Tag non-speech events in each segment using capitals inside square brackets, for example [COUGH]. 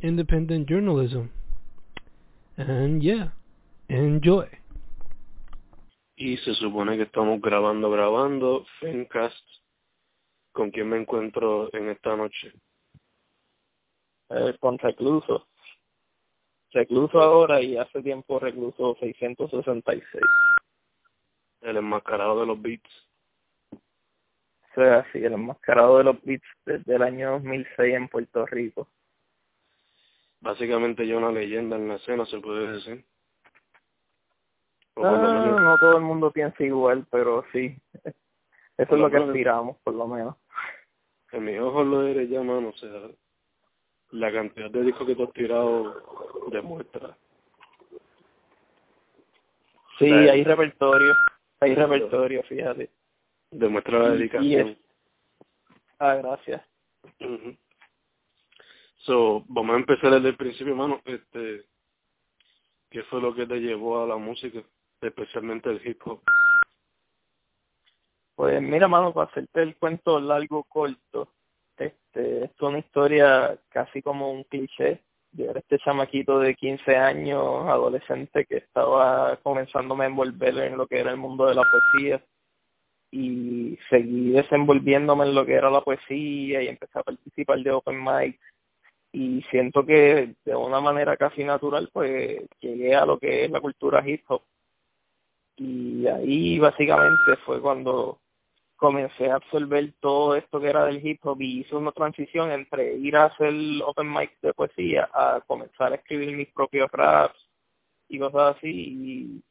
independent journalism. And yeah, enjoy. Y se supone que estamos grabando, grabando, Fencast. ¿Con quién me encuentro en esta noche? Eh, con recluso. Recluso ahora y hace tiempo recluso 666. El enmascarado de los beats. O sea, sí, el enmascarado de los beats desde el año 2006 en Puerto Rico. Básicamente ya una leyenda en la escena, se puede decir. Ah, no todo el mundo piensa igual, pero sí. Eso es lo que aspiramos, por lo menos. En mis ojos lo eres ya, mano. O sea, la cantidad de discos que tú has tirado demuestra. Sí, hay repertorio. Hay repertorio, fíjate. Demuestra la dedicación. Ah, gracias. So, vamos a empezar desde el principio, mano. Este, ¿Qué fue lo que te llevó a la música, especialmente el hip hop? Pues mira, mano, para hacerte el cuento largo corto, este, es una historia casi como un cliché. Yo era este chamaquito de 15 años, adolescente, que estaba comenzándome a envolver en lo que era el mundo de la poesía y seguí desenvolviéndome en lo que era la poesía y empecé a participar de open mic y siento que de una manera casi natural pues llegué a lo que es la cultura hip hop. Y ahí básicamente fue cuando comencé a absorber todo esto que era del hip hop y hice una transición entre ir a hacer open mic de poesía a comenzar a escribir mis propios raps y cosas así.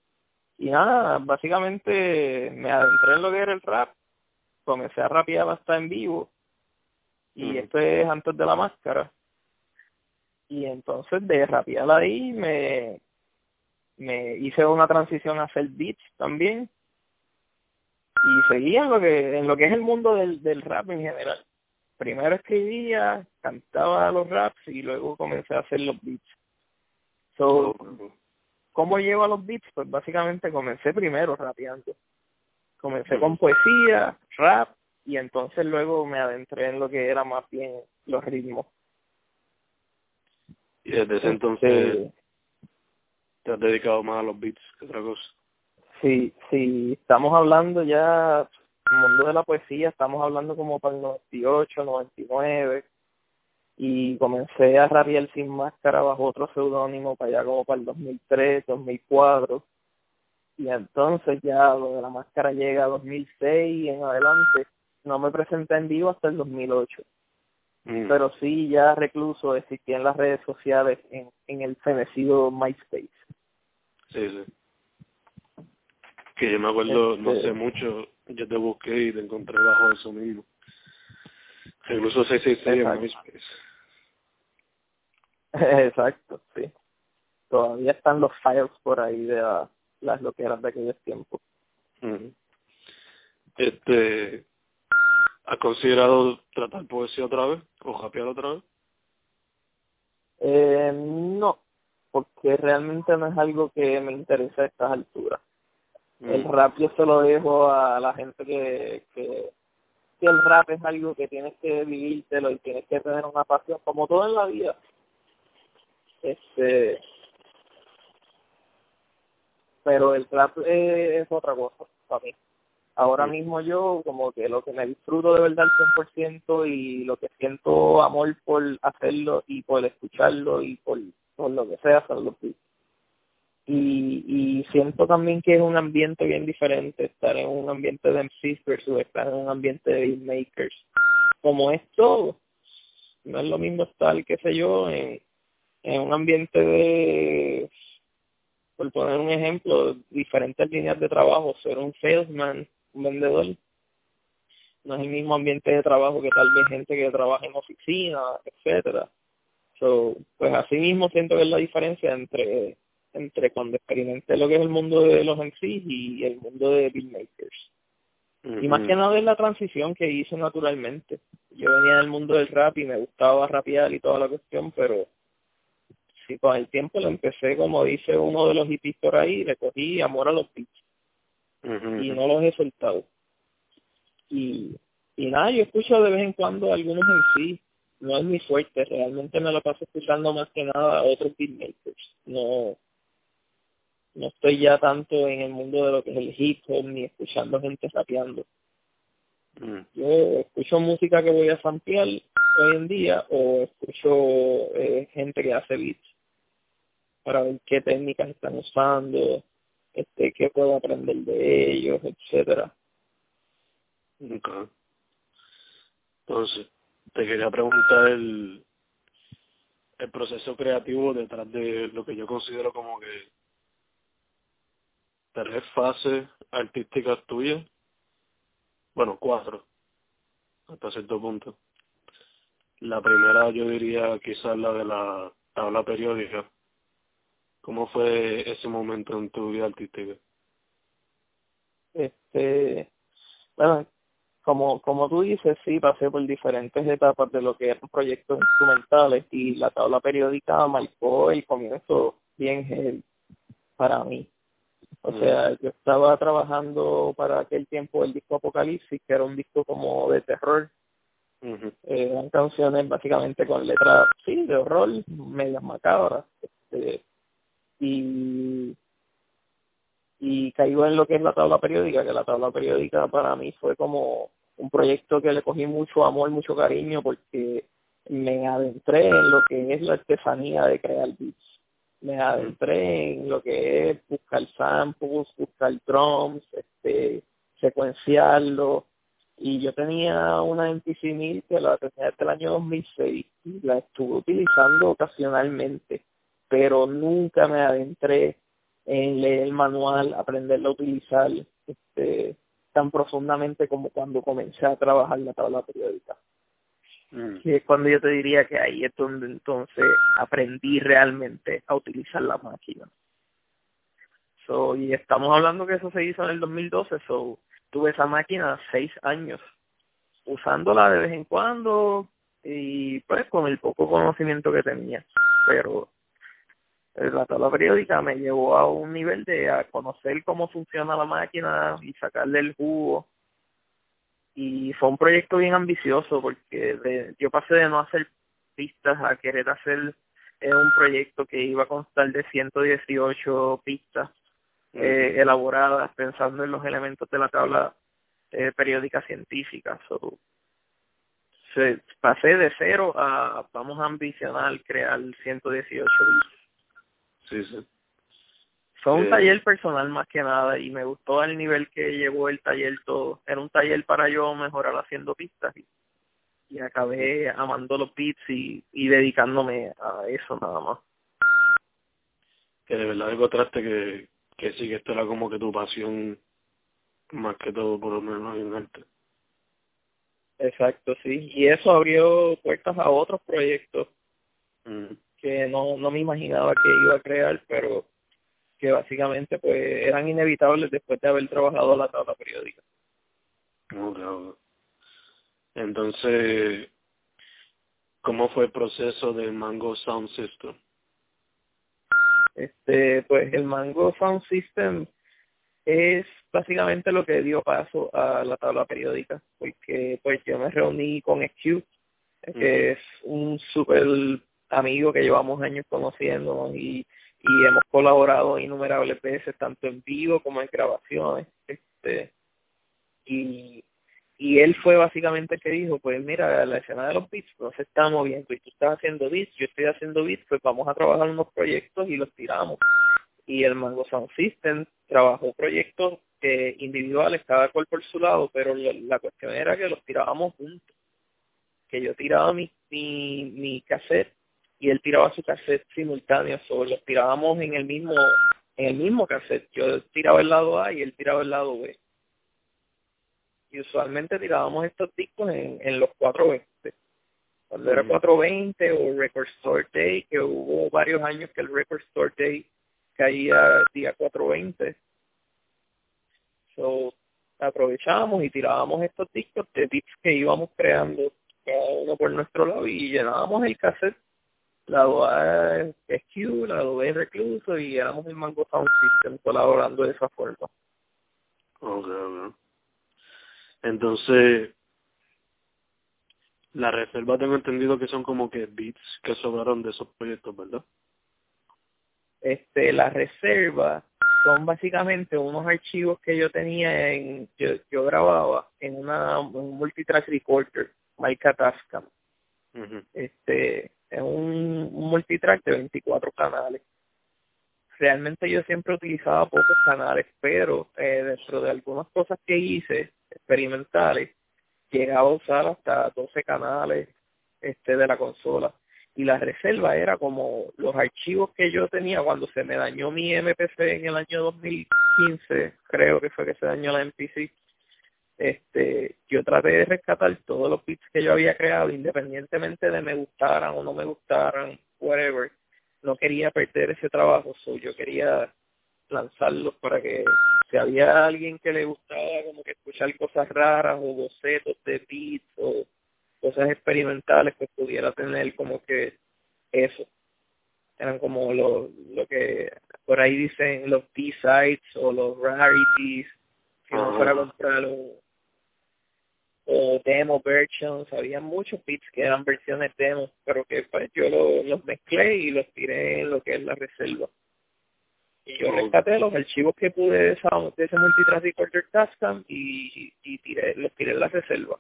Y, y nada, básicamente me adentré en lo que era el rap, comencé a rapear hasta en vivo y esto es antes de la máscara y entonces de rapear ahí me me hice una transición a hacer beats también. Y seguía en lo que en lo que es el mundo del, del rap en general. Primero escribía cantaba los raps y luego comencé a hacer los beats. So cómo llevo a los beats pues básicamente comencé primero rapeando. Comencé con poesía rap y entonces luego me adentré en lo que era más bien los ritmos y desde ese entonces te has dedicado más a los beats que otra cosa Sí, sí, estamos hablando ya, mundo de la poesía, estamos hablando como para el 98, 99, y comencé a rabiar sin máscara bajo otro seudónimo para allá como para el 2003, 2004, y entonces ya lo de la máscara llega a 2006 y en adelante, no me presenté en vivo hasta el 2008. Mm. Pero sí, ya recluso existía en las redes sociales en, en el fenecido MySpace. Sí, sí que yo me acuerdo, no sé mucho, yo te busqué y te encontré bajo eso mismo. Incluso 666 en MySpace. [LAUGHS] Exacto, sí. Todavía están los files por ahí de las loqueras de aquellos tiempos. Este, ¿Has considerado tratar poesía otra vez o japear otra vez? Eh, no, porque realmente no es algo que me interesa a estas alturas. El mm. rap yo se lo dejo a la gente que, que, que el rap es algo que tienes que vivírtelo y tienes que tener una pasión, como todo en la vida. Este, pero el rap es, otra cosa para mí. Ahora mismo yo como que lo que me disfruto de verdad al 100% y lo que siento amor por hacerlo y por escucharlo y por, por lo que sea beats y, y siento también que es un ambiente bien diferente estar en un ambiente de MCs versus estar en un ambiente de beatmakers. Como es todo, no es lo mismo estar, qué sé yo, en, en un ambiente de, por poner un ejemplo, diferentes líneas de trabajo, ser un salesman, un vendedor, no es el mismo ambiente de trabajo que tal vez gente que trabaja en oficina, etcétera So, pues así mismo siento que es la diferencia entre entre cuando experimenté lo que es el mundo de los MCs y el mundo de beatmakers. Y más que nada es la transición que hice naturalmente. Yo venía del mundo del rap y me gustaba rapear y toda la cuestión, pero sí, con el tiempo lo empecé, como dice uno de los hippies por ahí, le cogí amor a los beats. Y no los he soltado. Y, y nada, yo escucho de vez en cuando algunos en sí, no es muy fuerte, realmente me lo paso escuchando más que nada a otros beatmakers. No, no estoy ya tanto en el mundo de lo que es el hip hop ni escuchando gente rapeando. Mm. Yo escucho música que voy a samplear hoy en día o escucho eh, gente que hace beats para ver qué técnicas están usando, este, qué puedo aprender de ellos, etcétera. Okay. Entonces, te quería preguntar el, el proceso creativo detrás de lo que yo considero como que tres fases artísticas tuyas. Bueno, cuatro, hasta cierto punto. La primera yo diría quizás la de la tabla periódica. ¿Cómo fue ese momento en tu vida artística? Este, bueno, como, como tú dices, sí, pasé por diferentes etapas de lo que eran proyectos instrumentales y la tabla periódica marcó el comienzo bien para mí. O sea, yo estaba trabajando para aquel tiempo el disco Apocalipsis, que era un disco como de terror. Uh eran canciones básicamente con letras, sí, de horror, medias macabras. Este, y y caigo en lo que es la tabla periódica, que la tabla periódica para mí fue como un proyecto que le cogí mucho amor, mucho cariño, porque me adentré en lo que es la artesanía de crear beats me adentré en lo que es buscar samples, buscar drums, este, secuenciarlo. Y yo tenía una MPC 1000 que la tenía desde el año 2006 y la estuve utilizando ocasionalmente, pero nunca me adentré en leer el manual, aprenderla a utilizar este, tan profundamente como cuando comencé a trabajar la tabla periódica. Mm. que es cuando yo te diría que ahí es donde entonces aprendí realmente a utilizar la máquina. So, y estamos hablando que eso se hizo en el 2012, so tuve esa máquina seis años usándola de vez en cuando y pues con el poco conocimiento que tenía, pero la tabla periódica me llevó a un nivel de a conocer cómo funciona la máquina y sacarle el jugo y fue un proyecto bien ambicioso porque yo pasé de no hacer pistas a querer hacer eh, un proyecto que iba a constar de 118 pistas eh, elaboradas pensando en los elementos de la tabla eh, periódica científica. So, se, pasé de cero a vamos a ambicionar crear 118 pistas. Sí, sí. Fue un taller personal más que nada y me gustó el nivel que llevó el taller todo. Era un taller para yo mejorar haciendo pistas y, y acabé amando los beats y, y dedicándome a eso nada más. Que de verdad encontraste que, que sí, que esto era como que tu pasión más que todo por lo menos en arte. Exacto, sí. Y eso abrió puertas a otros proyectos mm. Que no, no me imaginaba que iba a crear, pero que básicamente pues eran inevitables después de haber trabajado la tabla periódica. Entonces, ¿cómo fue el proceso del Mango Sound System? Este, pues el Mango Sound System es básicamente lo que dio paso a la tabla periódica, porque pues yo me reuní con SQ, que es un súper amigo que llevamos años conociendo y y hemos colaborado innumerables veces tanto en vivo como en grabaciones este y y él fue básicamente que dijo pues mira la escena de los beats no se está moviendo y tú estás haciendo beats yo estoy haciendo beats pues vamos a trabajar unos proyectos y los tiramos. Y el Mango Sound System trabajó proyectos eh, individuales cada cual por su lado pero la, cuestión era que los tirábamos juntos que yo tiraba mi mi, mi cassette y él tiraba su cassette simultáneo, o los tirábamos en el mismo en el mismo cassette. Yo tiraba el lado A y él tiraba el lado B. Y usualmente tirábamos estos discos en, en los cuatro B. cuando era 420 o Record Store Day, que hubo varios años que el Record Store Day caía día 420. So, aprovechábamos y tirábamos estos discos de tips que íbamos creando cada uno por nuestro lado y llenábamos el cassette lado A es Q, lado B es Recluso y éramos el Mango Sound System colaborando de esa forma. Ok, ok. Entonces, la reserva tengo entendido que son como que beats que sobraron de esos proyectos, ¿verdad? Este, la reserva son básicamente unos archivos que yo tenía en, yo, yo grababa en una un multitrack recorder, marca Tascam. Este, es un, multitrack de 24 canales. Realmente yo siempre utilizaba pocos canales, pero eh, dentro de algunas cosas que hice experimentales, llegaba a usar hasta 12 canales este de la consola y la reserva era como los archivos que yo tenía cuando se me dañó mi MPC en el año 2015, creo que fue que se dañó la MPC. Este, yo traté de rescatar todos los bits que yo había creado, independientemente de me gustaran o no me gustaran, whatever. No quería perder ese trabajo, so yo quería lanzarlos para que si había alguien que le gustaba como que escuchar cosas raras o bocetos de beats o cosas experimentales pues pudiera tener como que eso eran como lo, lo que por ahí dicen los B-sides o los rarities que no fuera a comprar o, o demo versions había muchos beats que eran versiones demo pero que pues yo los mezclé y los tiré en lo que es la reserva y yo rescaté los archivos que pude de, esa, de ese multitrack recorder Tascam y, y tiré, los tiré en la reserva.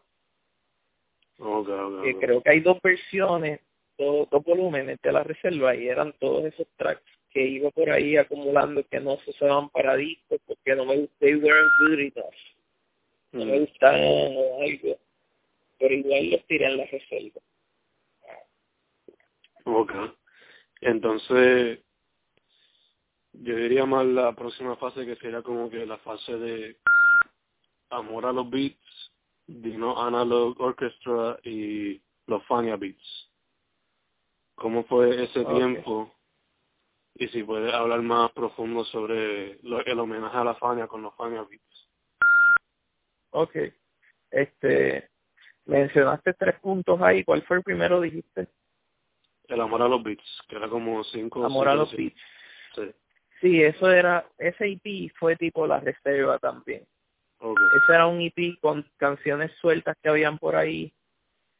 Okay, creo que hay dos versiones, dos, dos volúmenes de la reserva y eran todos esos tracks que iba por ahí acumulando que no se usaban para discos porque no me they weren't good enough. No me gustaban o algo. Pero igual los tiré en la reserva. Ok. Entonces, yo diría más la próxima fase que sería como que la fase de amor a los beats, Dino Analog Orchestra y los Fania Beats. ¿Cómo fue ese tiempo? Y si puedes hablar más profundo sobre lo, el homenaje a la Fania con los Fania Beats. Ok. Este, mencionaste tres puntos ahí. ¿Cuál fue el primero, dijiste? El amor a los beats, que era como cinco. Amor a los beats. Sí. Sí, eso era, ese EP fue tipo La Reserva también. Ese era un EP con canciones sueltas que habían por ahí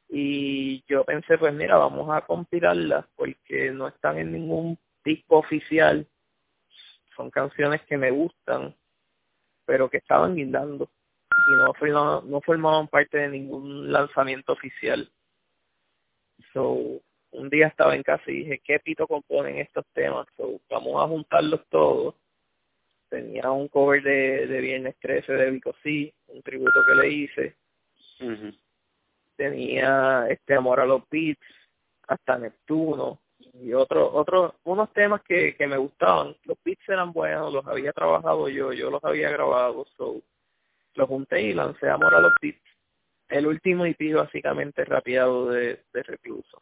y yo pensé, pues mira, vamos a compilarlas porque no están en ningún disco oficial. Son canciones que me gustan, pero que estaban guindando y no, no formaban parte de ningún lanzamiento oficial. So, un día estaba en casa y dije, ¿qué pito componen estos temas? vamos a juntarlos todos. Tenía un cover de, de Viernes 13 de Vico sí, un tributo que le hice. Tenía este Amor a los Beats, hasta Neptuno y otros otros unos temas que, que me gustaban. Los beats eran buenos, los había trabajado yo, yo los había grabado, so los junté y lancé Amor a los Beats. El último EP básicamente rapeado de, de Recluso.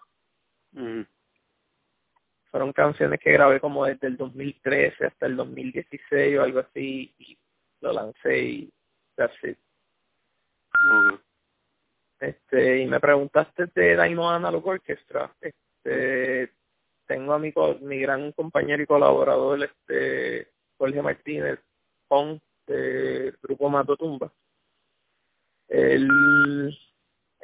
Fueron canciones que grabé como desde el 2013 hasta el 2016 o algo así y lo lancé y that's it. Este, y me preguntaste de Dino Analog Orchestra. Este, tengo a mi, mi gran compañero y colaborador, este, Jorge Martínez, con del grupo Mato Tumba. Él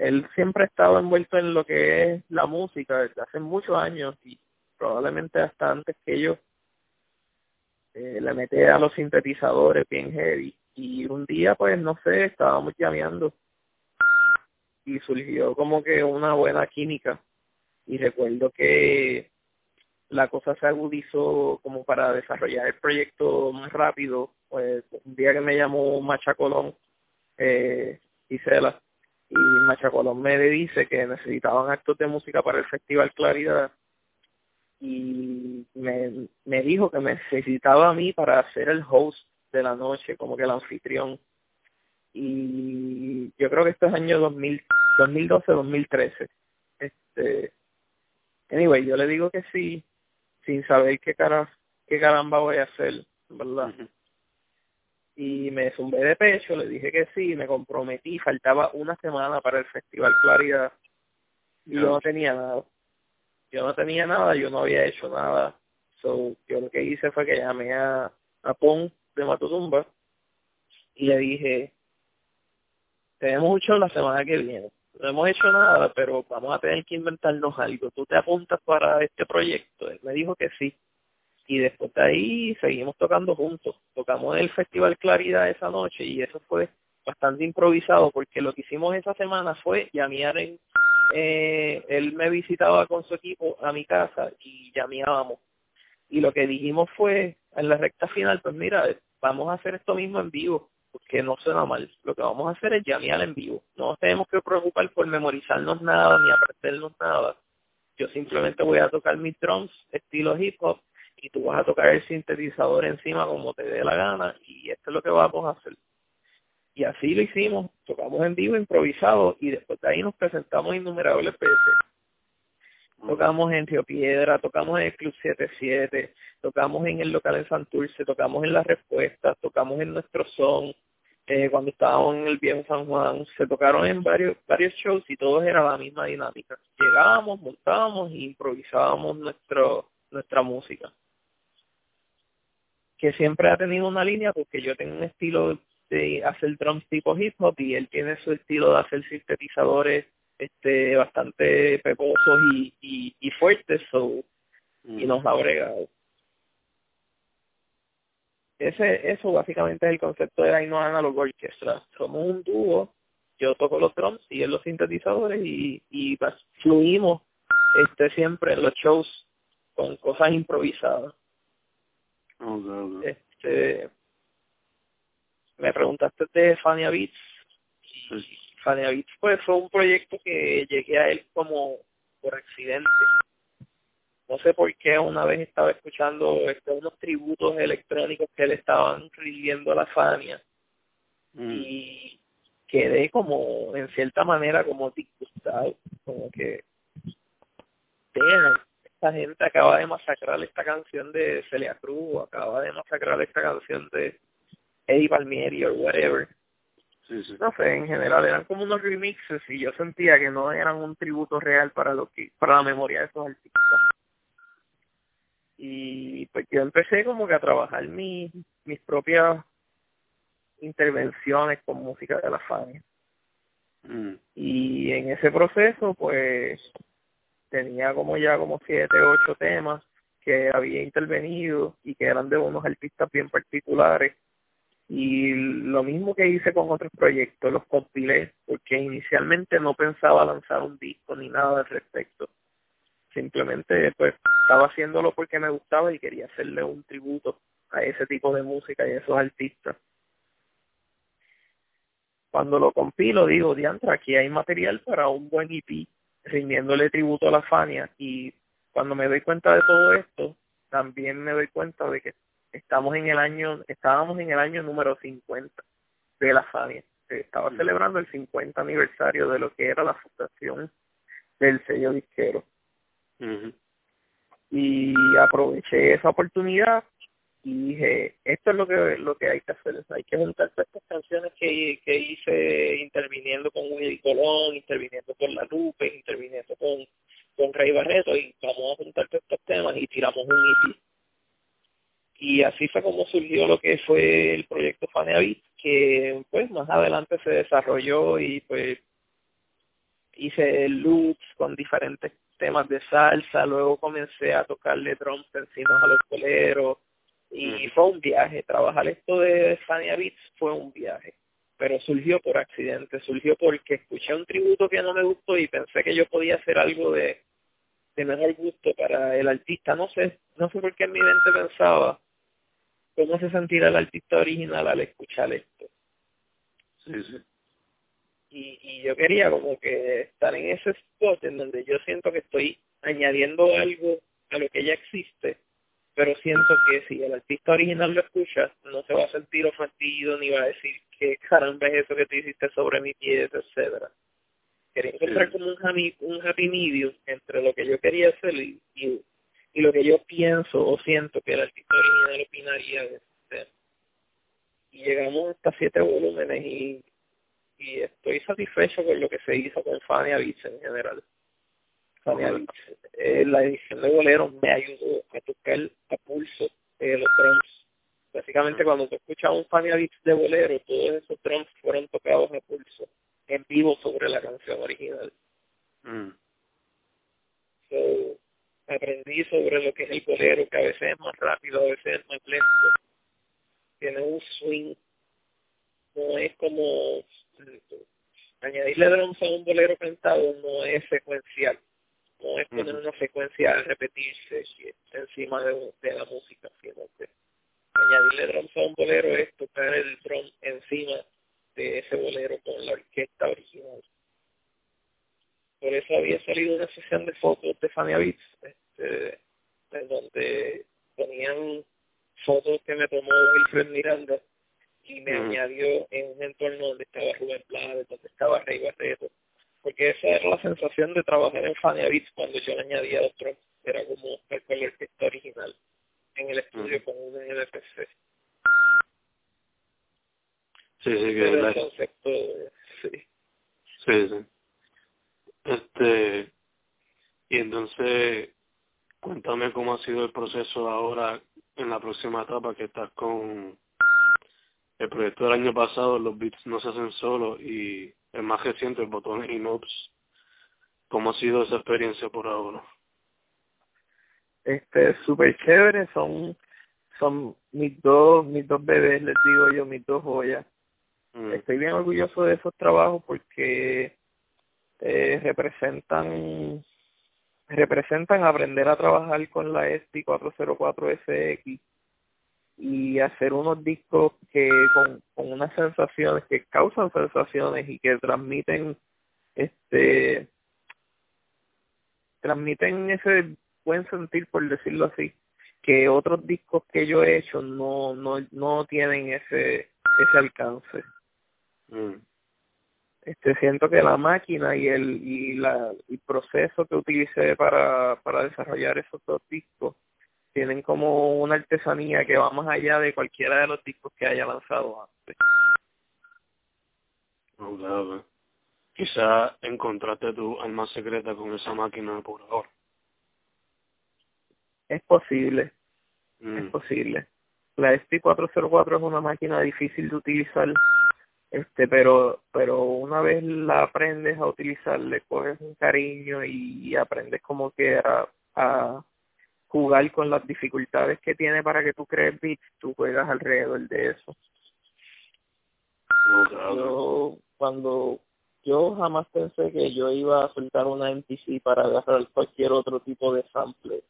él siempre ha estado envuelto en lo que es la música desde hace muchos años y probablemente hasta antes que yo. Eh, le metí a los sintetizadores bien heavy y un día pues no sé, estábamos llameando y surgió como que una buena química y recuerdo que la cosa se agudizó como para desarrollar el proyecto más rápido pues un día que me llamó Macha Colón eh, y Cela y Machacolón me dice que necesitaban actos de música para el Festival Claridad y me, me dijo que necesitaba a mí para ser el host de la noche, como que el anfitrión. Y yo creo que esto es año 2000, 2012-2013. Este, anyway, yo le digo que sí, sin saber qué cara, qué caramba voy a hacer, ¿verdad? Y me zumbé de pecho, le dije que sí, me comprometí, faltaba una semana para el Festival Claridad y yo no tenía nada. Yo no tenía nada, yo no había hecho nada. So, yo lo que hice fue que llamé a, a Pon de Matutumba y le dije, tenemos mucho la semana que viene. No hemos hecho nada, pero vamos a tener que inventarnos algo. ¿Tú te apuntas para este proyecto? Él me dijo que sí. Y después de ahí seguimos tocando juntos. Tocamos en el Festival Claridad esa noche y eso fue bastante improvisado porque lo que hicimos esa semana fue llamear en... Eh, él me visitaba con su equipo a mi casa y llameábamos. Y lo que dijimos fue, en la recta final, pues mira, vamos a hacer esto mismo en vivo porque no suena mal. Lo que vamos a hacer es llamear en vivo. No tenemos que preocupar por memorizarnos nada ni aprendernos nada. Yo simplemente voy a tocar mis drums estilo hip hop y tú vas a tocar el sintetizador encima como te dé la gana y esto es lo que vamos a hacer. Y así lo hicimos, tocamos en vivo, improvisado y después de ahí nos presentamos innumerables veces. Tocamos en Río Piedra, tocamos en el Club 77, tocamos en el local en Santurce, tocamos en Las Respuestas, tocamos en Nuestro Son, eh, cuando estábamos en el Viejo San Juan, se tocaron en varios varios shows y todos era la misma dinámica. Llegábamos, montábamos e improvisábamos nuestro, nuestra música. Que siempre ha tenido una línea porque yo tengo un estilo de hacer drums tipo hip hop y él tiene su estilo de hacer sintetizadores este bastante peposos y, y, y fuertes so, y nos ha bregado. Ese eso básicamente es el concepto de la No Analog Orchestra somos un dúo yo toco los drums y él los sintetizadores y, y fluimos este siempre en los shows con cosas improvisadas este me preguntaste de Fania Beats Fania Beats pues fue un proyecto que llegué a él como por accidente. No sé por qué una vez estaba escuchando este, unos tributos electrónicos que le estaban rindiendo a la Fania mm. y quedé como en cierta manera como disgustado, como que esta gente acaba de masacrar esta canción de Celia Cruz, acaba de masacrar esta canción de Eddie Palmieri o whatever no sé, en general eran como unos remixes y yo sentía que no eran un tributo real para lo que para la memoria de esos artistas. Y pues yo empecé como que a trabajar mis mis propias intervenciones con música de la Fania. Mm. Y en ese proceso pues tenía como ya como siete, ocho temas que había intervenido y que eran de unos artistas bien particulares y lo mismo que hice con otros proyectos, los compilé porque inicialmente no pensaba lanzar un disco ni nada al respecto. Simplemente pues estaba haciéndolo porque me gustaba y quería hacerle un tributo a ese tipo de música y a esos artistas. Cuando lo compilo digo, diantra, aquí hay material para un buen EP, rindiéndole tributo a la Fania y cuando me doy cuenta de todo esto, también me doy cuenta de que estamos en el año, estábamos en el año número 50 de la FANIA. Estaba mm. celebrando el 50 aniversario de lo que era la fundación del sello disquero. Y aproveché esa oportunidad y dije, esto es lo que lo que hay que hacer, hay que juntar estas canciones que, que hice interviniendo con Willy Colón, interviniendo con La Lupe, interviniendo con, con Rey Barreto y vamos a juntar estos temas y tiramos un EP y así fue como surgió lo que fue el proyecto Faneavit, que pues más adelante se desarrolló y pues hice loops con diferentes temas de salsa, luego comencé a tocarle drums encima a los coleros y fue un viaje, trabajar esto de Fania Beats fue un viaje, pero surgió por accidente, surgió porque escuché un tributo que no me gustó y pensé que yo podía hacer algo de, de mejor gusto para el artista, no sé, no sé por qué en mi mente pensaba cómo se sentirá el artista original al escuchar esto. Sí, sí. Y, y yo quería como que estar en ese spot en donde yo siento que estoy añadiendo algo a lo que ya existe, pero siento que si el artista original lo escucha, no se va a sentir ofendido ni va a decir que caramba es eso que tú hiciste sobre mi pieza, etcétera. Quería encontrar como un happy, un happy medium entre lo que yo quería hacer y, y, lo que yo pienso o siento que el artista original opinaría de este Y llegamos hasta siete volúmenes y, y estoy satisfecho con lo que se hizo con Fania Beats en general. Fania Beats. Eh, la edición de Bolero me ayudó a tocar a pulso eh, los drums. Básicamente cuando tú escuchas un Fania Beats de Bolero, todos esos drums fueron tocados a pulso en vivo sobre la canción original. Mm. So, aprendí sobre lo que es el bolero, que a veces es más rápido, a veces es más lento. Tiene un swing. No es como añadirle drums a un bolero cantado no es secuencial. No es poner una secuencia a repetirse encima de, de la música, sino que añadirle drums a un bolero es tocar el drum encima de ese bolero con la orquesta original. Por eso había salido una sesión de fotos de Fania Beats, este, en donde ponían fotos que me tomó Wilfred Miranda y me añadió en un entorno donde estaba Rubén Blades, donde estaba Rey Barreto, porque esa era la sensación de trabajar en Fania Beats cuando yo le añadía otro, era como el orquesta original en el estudio con un NPC. Sí, sí, que el concepto, sí. Sí, sí. Este, y entonces, cuéntame cómo ha sido el proceso ahora en la próxima etapa que estás con el proyecto del año pasado, los beats no se hacen solos y el más reciente, el botón y knobs. ¿Cómo ha sido esa experiencia por ahora? Este, súper chévere, son, son mis dos, mis dos bebés, les digo yo, mis dos joyas. Mm. Estoy bien orgulloso de esos trabajos porque eh, representan representan aprender a trabajar con la ST 404 SX y hacer unos discos que con, con unas sensaciones que causan sensaciones y que transmiten este transmiten ese buen sentir por decirlo así que otros discos que yo he hecho no no no tienen ese ese alcance Mm. Este, siento que la máquina y el y la el proceso que utilicé para, para desarrollar esos dos discos tienen como una artesanía que va más allá de cualquiera de los discos que haya lanzado antes. Oh, Quizá encontraste tu alma secreta con esa máquina por ahora. Es posible, es mm. posible. La ST404 es una máquina difícil de utilizar este pero pero una vez la aprendes a utilizar le coges un cariño y aprendes como que a, a jugar con las dificultades que tiene para que tú crees beats tú juegas alrededor de eso. Yo cuando yo jamás pensé que yo iba a soltar una MPC para agarrar cualquier otro tipo de sample.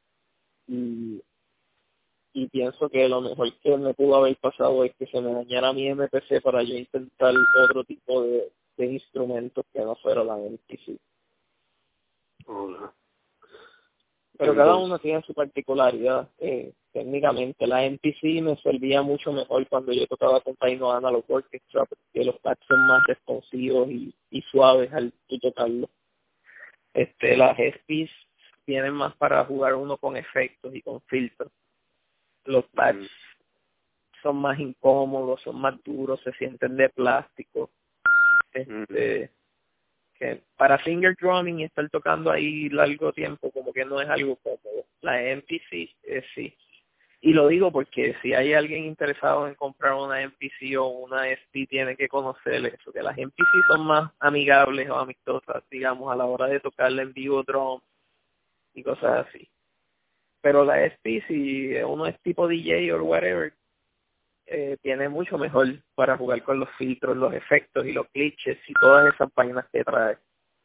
Y y pienso que lo mejor que me pudo haber pasado es que se me dañara mi MPC para yo intentar otro tipo de, de instrumentos que no fuera la MPC. Pero cada uno tiene su particularidad. Eh, técnicamente, la MPC me servía mucho mejor cuando yo tocaba con Taino Analog Orchestra, porque los pads son más responsivos y, y suaves al tú tocarlo. Este, las SPs tienen más para jugar uno con efectos y con filtros los pads son más incómodos, son más duros, se sienten de plástico. Este, que para finger drumming y estar tocando ahí largo tiempo como que no es algo cómodo. La MPC eh, sí. Y lo digo porque si hay alguien interesado en comprar una MPC o una SP tiene que conocer eso, que las MPC son más amigables o amistosas, digamos, a la hora de tocarle en vivo drum y cosas así pero la SP si uno es tipo DJ o whatever eh, tiene mucho mejor para jugar con los filtros, los efectos y los glitches y todas esas páginas que trae.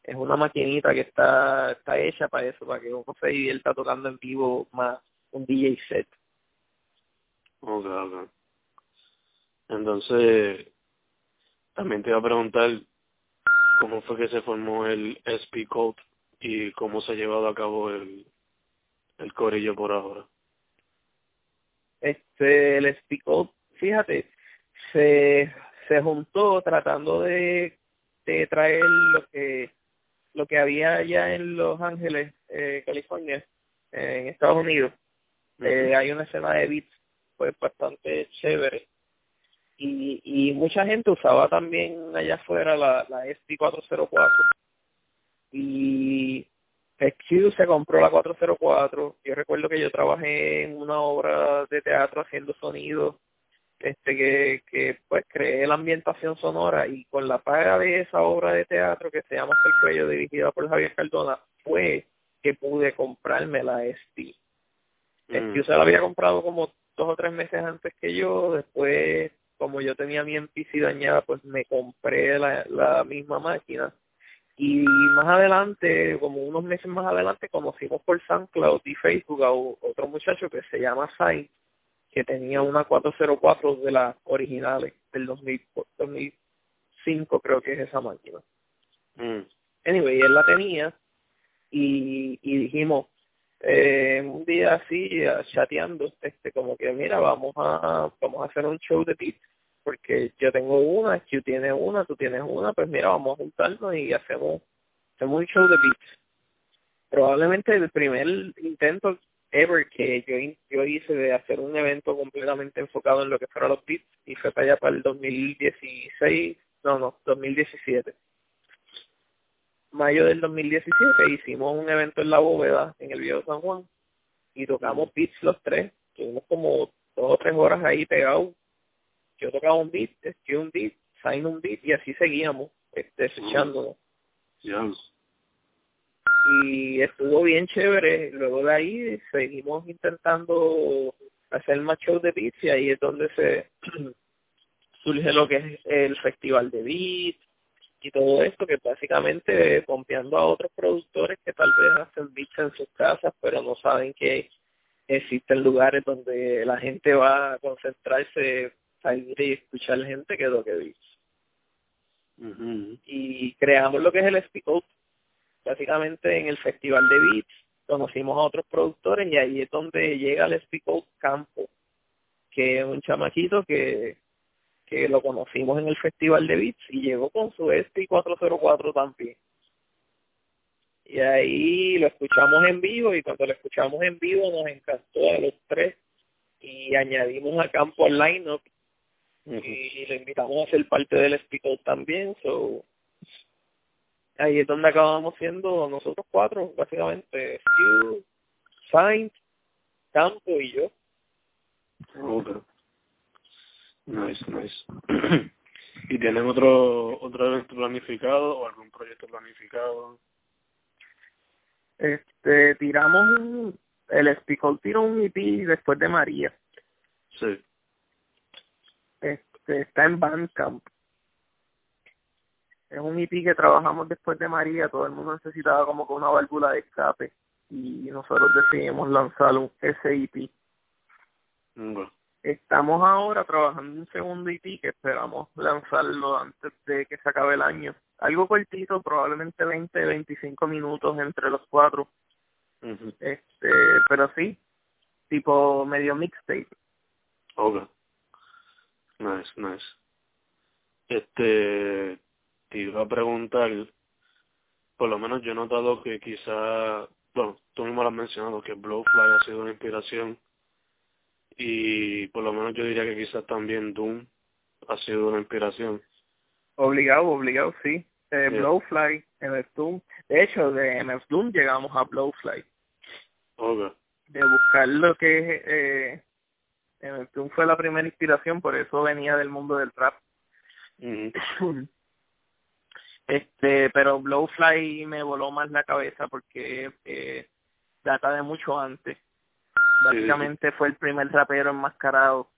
Es una maquinita que está está hecha para eso, para que uno se divierta tocando en vivo más un DJ set. Ok, ok. Entonces, también te iba a preguntar cómo fue que se formó el SP Code y cómo se ha llevado a cabo el, el corillo por ahora? Este, el Speak fíjate, se, se juntó tratando de, de traer lo que lo que había allá en Los Ángeles, eh, California, en Estados Unidos, eh, hay una escena de beats pues bastante chévere. Y, y mucha gente usaba también allá afuera la, la ST404 y Q se compró la 404 yo recuerdo que yo trabajé en una obra de teatro haciendo sonido este que, que pues creé la ambientación sonora y con la paga de esa obra de teatro que se llama El Cuello dirigida por Javier Cardona fue que pude comprarme la ST. Mm. Yo se la había comprado como dos o tres meses antes que yo, después como yo tenía mi MPC dañada pues me compré la, la misma máquina y más adelante, como unos meses más adelante, conocimos por SoundCloud y Facebook a otro muchacho que se llama Sainz que tenía una 404 de las originales del 2005 creo que es esa máquina. Mm. Anyway, él la tenía y, y dijimos, eh, un día así, chateando, este como que mira, vamos a vamos a hacer un show de beats, porque yo tengo una, tú tienes una, tú tienes una, pues mira, vamos a juntarnos y hacemos, hacemos un show de beats. Probablemente el primer intento ever que yo, hice de hacer un evento completamente enfocado en lo que fuera los beats y fue para allá para el 2016, no, no, 2017. Mayo del 2017 hicimos un evento en la bóveda en el Viejo San Juan y tocamos beats los tres, tuvimos como dos o tres horas ahí pegados. Yo tocaba un beat, yo un beat, Sign un beat y así seguíamos, este, y estuvo bien chévere. Luego de ahí seguimos intentando hacer más shows de beats y ahí es donde se [CLEARS THROAT] surge lo que es el festival de beats y todo esto que básicamente pompeando a otros productores que tal vez hacen beats en sus casas pero no saben que existen lugares donde la gente va a concentrarse, salir y escuchar gente que toque beats. Y creamos lo que es el Speak básicamente en el Festival de Beats conocimos a otros productores y ahí es donde llega el Spico Campo, que es un chamaquito que, que lo conocimos en el Festival de Beats y llegó con su SP 404 también. Y ahí lo escuchamos en vivo y cuando lo escuchamos en vivo nos encantó a los tres y añadimos a Campo al lineup y le invitamos a ser parte del Speak también. So, ahí es donde acabamos siendo nosotros cuatro, básicamente, Stu, Sainz, Campo y yo. Okay. Nice, nice. [CLEARS THROAT] ¿Y tienen otro, otro evento planificado o algún proyecto planificado? Este, tiramos un, el Spicol tiró un EP después de María. Sí. Este, está en Bandcamp es un EP que trabajamos después de María, todo el mundo necesitaba como que una válvula de escape y nosotros decidimos lanzar un, ese EP. Estamos ahora trabajando un segundo EP que esperamos lanzarlo antes de que se acabe el año. Algo cortito, probablemente 20, 25 minutos entre los cuatro. Este, pero sí, tipo medio mixtape. Ok. Nice, nice. Este, te iba a preguntar, por lo menos yo he notado que quizá, bueno, tú mismo lo has mencionado, que Blowfly ha sido una inspiración y por lo menos yo diría que quizás también Doom ha sido una inspiración. Obligado, obligado, sí. Eh, Blowfly, MF Doom. De hecho, de MF Doom llegamos a Blowfly. Okay. De buscar lo que es... Eh, MF Doom fue la primera inspiración, por eso venía del mundo del rap. [CLEARS THROAT] Este, pero Blowfly me voló más la cabeza porque eh, data de mucho antes. Básicamente fue el primer rapero enmascarado.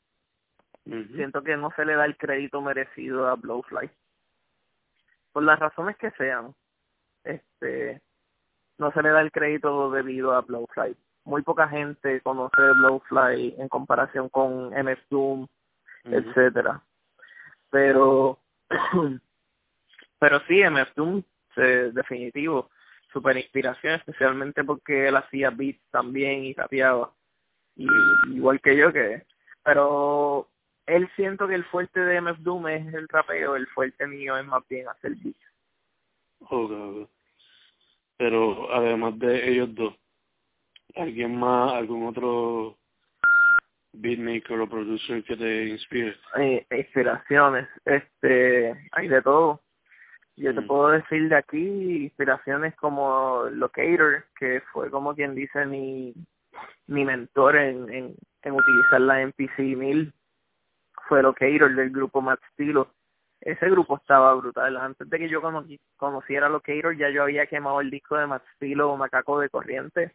Siento que no se le da el crédito merecido a Blowfly. Por las razones que sean, este, no se le da el crédito debido a Blowfly. Muy poca gente conoce Blowfly en comparación con MS Doom, etcétera. Pero [CLEARS THROAT] Pero sí, MF Doom, definitivo, super inspiración, especialmente porque él hacía beats también y rapeaba. Y, igual que yo, que pero él siento que el fuerte de MF Doom es el rapeo, el fuerte mío es más bien hacer beats. Okay, Pero además de ellos dos, ¿alguien más, algún otro beatmaker o producer que te inspire? Eh, inspiraciones, este, hay de todo. Yo te mm. puedo decir de aquí inspiraciones como Locator, que fue como quien dice mi, mi mentor en, en, en utilizar la MPC 1000. Fue Locator del grupo Matt Stilo. Ese grupo estaba brutal. Antes de que yo conociera Locator, ya yo había quemado el disco de Matt Stilo Macaco de Corriente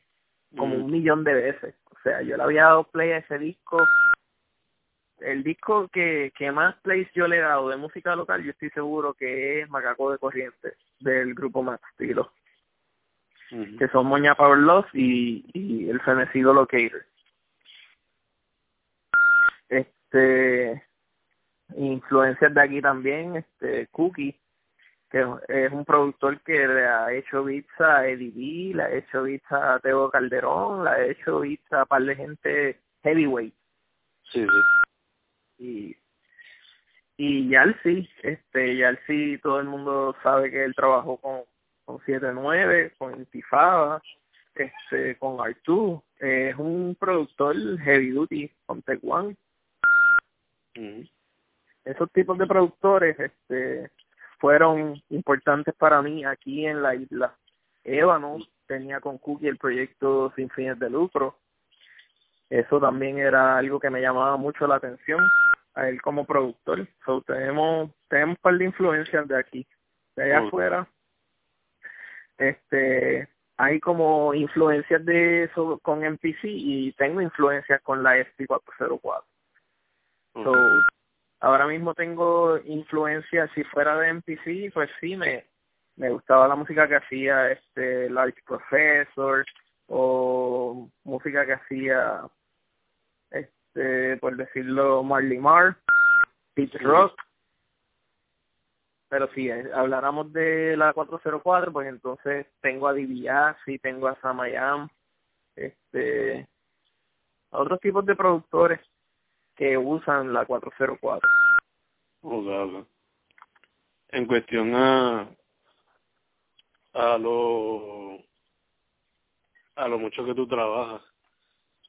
como un millón de veces. O sea, yo le había dado play a ese disco. El disco que, que más plays yo le he dado de música local, yo estoy seguro que es Macaco de Corrientes, del grupo Max Estilo. Que son Moña Power Love y, y el fenecido Locator. Este, influencias de aquí también, este, Cookie, que es un productor que le ha hecho beats a Eddie B, le ha hecho beats a Teo Calderón, le ha hecho beats a par de gente heavyweight. Sí, sí. Y, y Yalsi, este, Yalsi todo el mundo sabe que él trabajó con, con 7-9, con Intifada, este, con Artu, es un productor heavy duty con Tech One. Esos tipos de productores, este, fueron importantes para mí aquí en la isla. Ébano tenía con Cookie el proyecto Sin Fines de Lucro. Eso también era algo que me llamaba mucho la atención a él como productor. So, tenemos, tenemos un par de influencias de aquí. De allá afuera, este, hay como influencias de eso con MPC y tengo influencias con la SP404. So, ahora mismo tengo influencia, si fuera de MPC, pues sí, me, me gustaba la música que hacía este Large Professor o música que hacía, este por decirlo, Marley Marr, Pete Rock. Pero si habláramos de la 404, pues entonces tengo a y tengo a Samayam, este, otros tipos de productores que usan la 404. En cuestión a a lo a lo mucho que tú trabajas,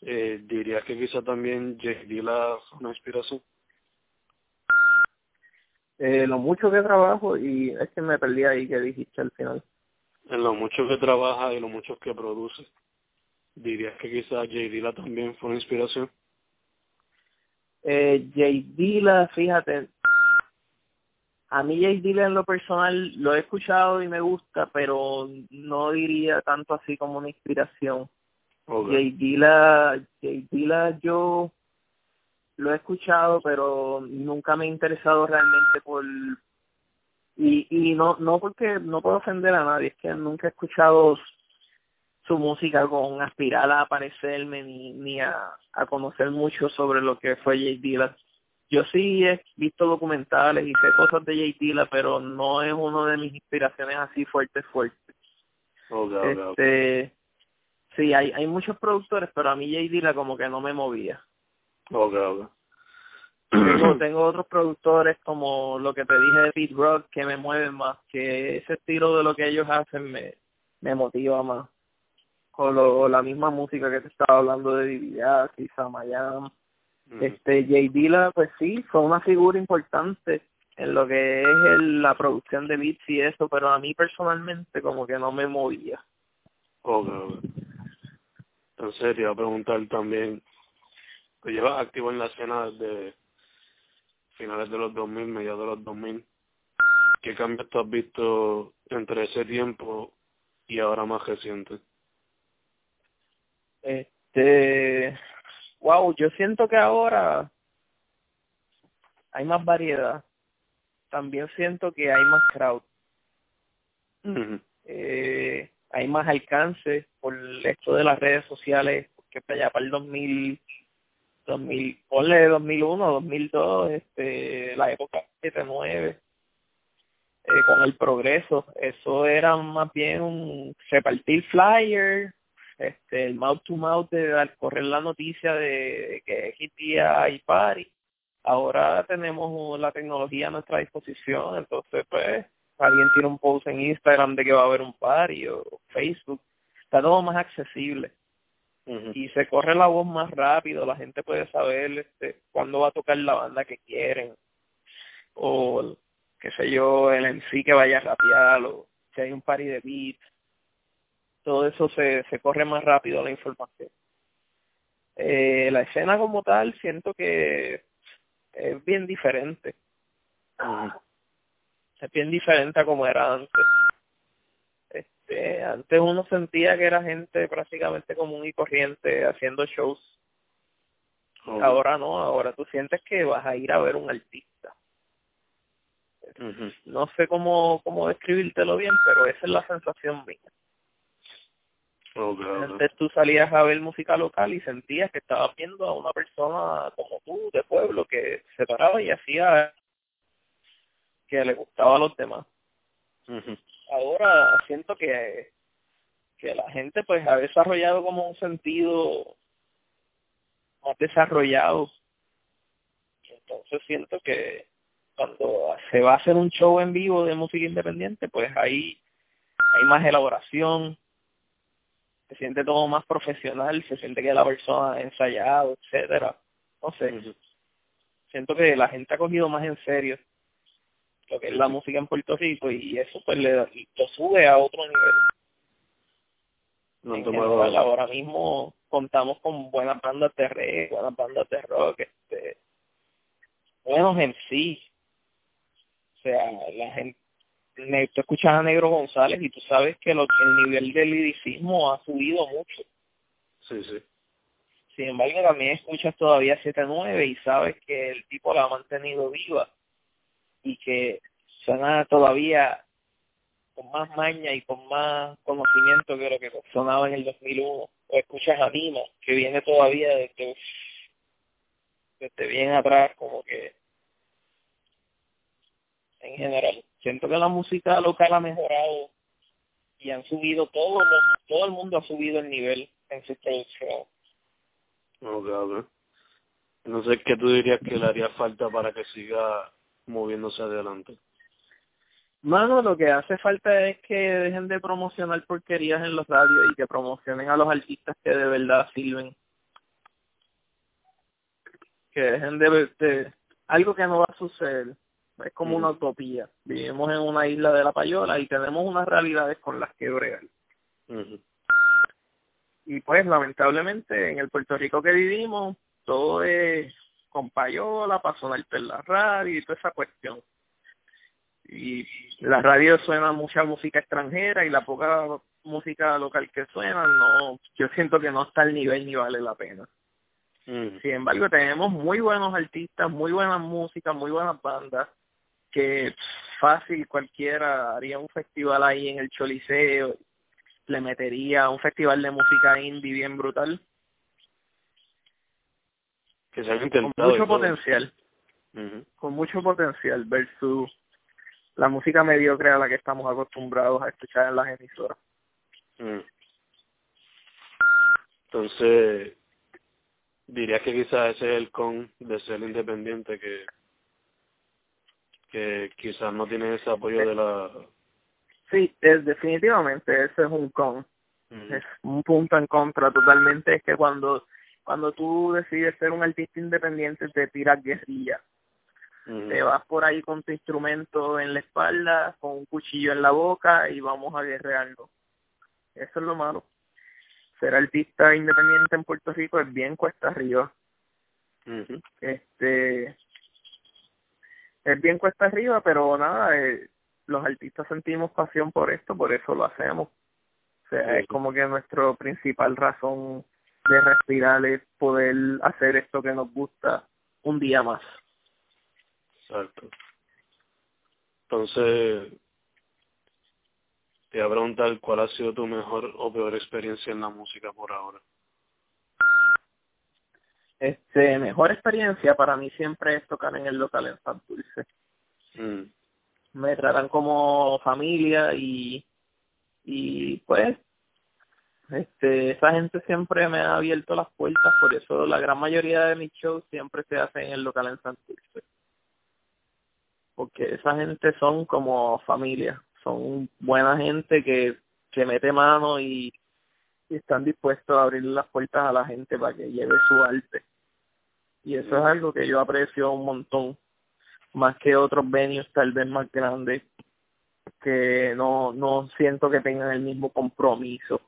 eh, dirías que quizá también J. la una inspiración. Eh, lo mucho que trabajo y es que me perdí ahí que dijiste al final. En lo mucho que trabaja y lo mucho que produce, dirías que quizá J. Dilla también fue una inspiración. Eh, J. Dilla, fíjate, a mí J. Dilla en lo personal lo he escuchado y me gusta, pero no diría tanto así como una inspiración. Okay. J. Dilla, J. Dilla yo lo he escuchado, pero nunca me he interesado realmente por y y no no porque no puedo ofender a nadie, es que nunca he escuchado su música con aspirar a aparecerme ni, ni a, a conocer mucho sobre lo que fue J. Dilla. Yo sí he visto documentales y sé cosas de J. Dilla, pero no es uno de mis inspiraciones así fuertes, fuertes. este, Sí, hay, hay muchos productores, pero a mí J. Dilla como que no me movía. Okay, Tengo, [CLEARS THROAT] tengo otros productores como lo que te dije de Pete Rock que me mueven más, que ese estilo de lo que ellos hacen me, me motiva más o, la misma música que te estaba hablando de Dividas y Samayam. Este, Jay Dilla, pues sí, fue una figura importante en lo que es la producción de beats y eso, pero a mí personalmente como que no me movía. Ok, Entonces te iba a preguntar también, te llevas activo en la escena desde finales de los 2000, mediados de los 2000. ¿Qué cambios tú has visto entre ese tiempo y ahora más reciente? Este, wow, yo siento que ahora hay más variedad. También siento que hay más crowd. eh, hay más alcance por esto de las redes sociales, que para allá para el 2000, 2000, ponle 2001, 2002, este, la época 79, eh, con el progreso, eso era más bien un repartir flyers, este el mouth to mouth de al correr la noticia de que existía party. Ahora tenemos la tecnología a nuestra disposición entonces pues alguien tiene un post en Instagram de que va a haber un party o Facebook, está todo más accesible y se corre la voz más rápido, la gente puede saber este cuándo va a tocar la banda que quieren o qué sé yo, el en sí que vaya a rapear o si hay un party de beat, todo eso se, se corre más rápido la información. Eh, la escena como tal siento que es bien diferente. Es bien diferente a como era antes. Este, antes uno sentía que era gente prácticamente común y corriente haciendo shows. Ahora no, ahora tú sientes que vas a ir a ver un artista. No sé cómo, cómo describírtelo bien, pero esa es la sensación mía. Antes tú salías a ver música local y sentías que estabas viendo a una persona como tú, de pueblo, que se paraba y hacía que le gustaba a los demás. Ahora siento que, que la gente pues ha desarrollado como un sentido más desarrollado. Entonces siento que cuando se va a hacer un show en vivo de música independiente, pues ahí hay más elaboración, se siente todo más profesional, se siente que la persona ha ensayado, etcétera. No sé, siento que la gente ha cogido más en serio lo que es la música en Puerto Rico y eso pues le lo sube a otro nivel. No, ahora mismo contamos con buenas bandas de reggae, buenas bandas de rock, este, buenos en sí. O sea, la gente, tú escuchas a Negro González y tú sabes que lo, el nivel de liricismo ha subido mucho. Sí, sí. Sin embargo, también escuchas todavía 7-9 y sabes que el tipo la ha mantenido viva y que suena todavía con más maña y con más conocimiento que lo que sonaba en el 2001. O escuchas a Dima, que viene todavía desde, desde bien atrás, como que en general. Siento que la música local ha mejorado y han subido, todo, todo el mundo ha subido el nivel en su producción. Ok, No sé qué tú dirías que le haría falta para que siga moviéndose adelante. Mano, lo que hace falta es que dejen de promocionar porquerías en los radios y que promocionen a los artistas que de verdad sirven. Que dejen de, de algo que no va a suceder. Es como una utopía. Vivimos en una isla de la payola y tenemos unas realidades con las que bregar. Y pues lamentablemente en el Puerto Rico que vivimos todo es con payola para sonarte en la radio y toda esa cuestión. Y la radio suena mucha música extranjera y la poca música local que suena, no, yo siento que no está al nivel ni vale la pena. Mm. Sin embargo, tenemos muy buenos artistas, muy buenas músicas, muy buenas bandas, que fácil cualquiera haría un festival ahí en el Choliseo, le metería un festival de música indie bien brutal que se intentado con mucho potencial. Con mucho potencial versus la música mediocre a la que estamos acostumbrados a escuchar en las emisoras. Mm. entonces diría que quizás ese es el con de ser independiente que que quizás no tiene ese apoyo de la sí es definitivamente ese es un con. Es un punto en contra totalmente. Es que cuando cuando tú decides ser un artista independiente te tiras guerrilla. Te vas por ahí con tu instrumento en la espalda, con un cuchillo en la boca y vamos a guerrearlo. Eso es lo malo. Ser artista independiente en Puerto Rico es bien cuesta arriba. Este es bien cuesta arriba, pero nada, eh, los artistas sentimos pasión por esto, por eso lo hacemos. O sea, es como que nuestra principal razón de respirar es poder hacer esto que nos gusta un día más. Exacto. Entonces, te voy a preguntar cuál ha sido tu mejor o peor experiencia en la música por ahora. Este, mejor experiencia para mí siempre es tocar en el local en San Dulce. Mm. Me tratan como familia y, y pues este, esa gente siempre me ha abierto las puertas, por eso la gran mayoría de mis shows siempre se hacen en el local en San porque esa gente son como familia, son buena gente que, que mete mano y, y están dispuestos a abrir las puertas a la gente para que lleve su arte. Y eso es algo que yo aprecio un montón, más que otros venues tal vez más grandes, que no, no siento que tengan el mismo compromiso.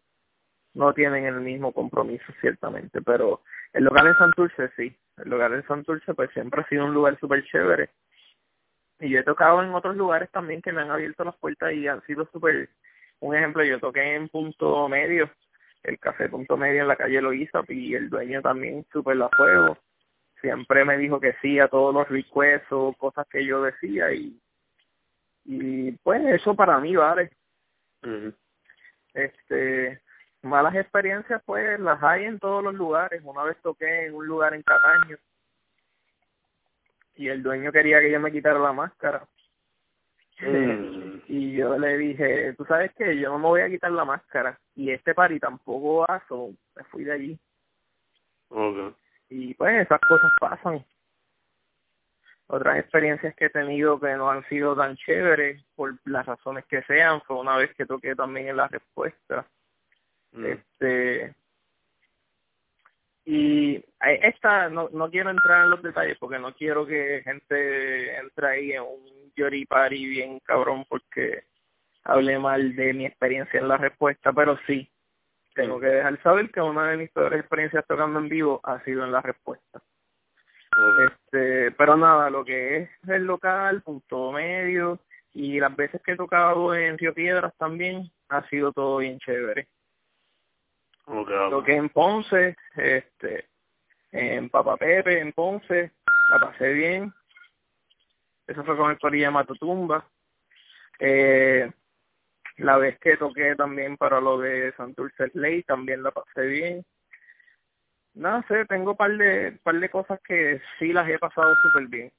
No tienen el mismo compromiso, ciertamente, pero el local en Santurce sí. El lugar en Santurce pues siempre ha sido un lugar súper chévere. Y yo he tocado en otros lugares también que me han abierto las puertas y han sido súper... Un ejemplo, yo toqué en Punto Medio, el Café Punto Medio en la calle Loíza y el dueño también súper la fuego. Siempre me dijo que sí a todos los requests o cosas que yo decía y y pues eso para mí vale. Este malas experiencias pues las hay en todos los lugares. Una vez toqué en un lugar en Cataño y el dueño quería que yo me quitara la máscara. Mm. y yo le dije, tú sabes que yo no me voy a quitar la máscara y este pari tampoco va, me fui de allí. Y pues esas cosas pasan. Otras experiencias que he tenido que no han sido tan chéveres, por las razones que sean, fue una vez que toqué también en la respuesta. Mm. Este y esta no, no quiero entrar en los detalles porque no quiero que gente entre ahí en un yori party bien cabrón porque hable mal de mi experiencia en la respuesta, pero sí, tengo que dejar saber que una de mis peores experiencias tocando en vivo ha sido en la respuesta. Este, pero nada, lo que es el local, punto medio, y las veces que he tocado en Río Piedras también, ha sido todo bien chévere. Okay. Toqué en Ponce, este, en Papa Pepe, en Ponce, la pasé bien. Eso fue con el Corilla Matotumba. Eh, la vez que toqué también para lo de Santurce Ley, también la pasé bien no sé, tengo un par de, par de cosas que sí las he pasado súper bien.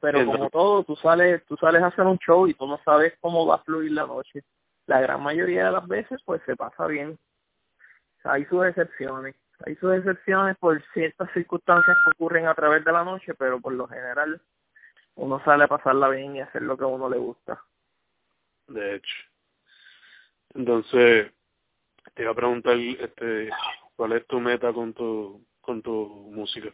Pero como todo, tú sales, tú sales a hacer un show y tú no sabes cómo va a fluir la noche. La gran mayoría de las veces, pues se pasa bien. hay sus excepciones. Hay sus excepciones por ciertas circunstancias que ocurren a través de la noche, pero por lo general uno sale a pasarla bien y hacer lo que a uno le gusta. De hecho. Entonces, te iba a preguntar este cuál es tu meta con tu con tu música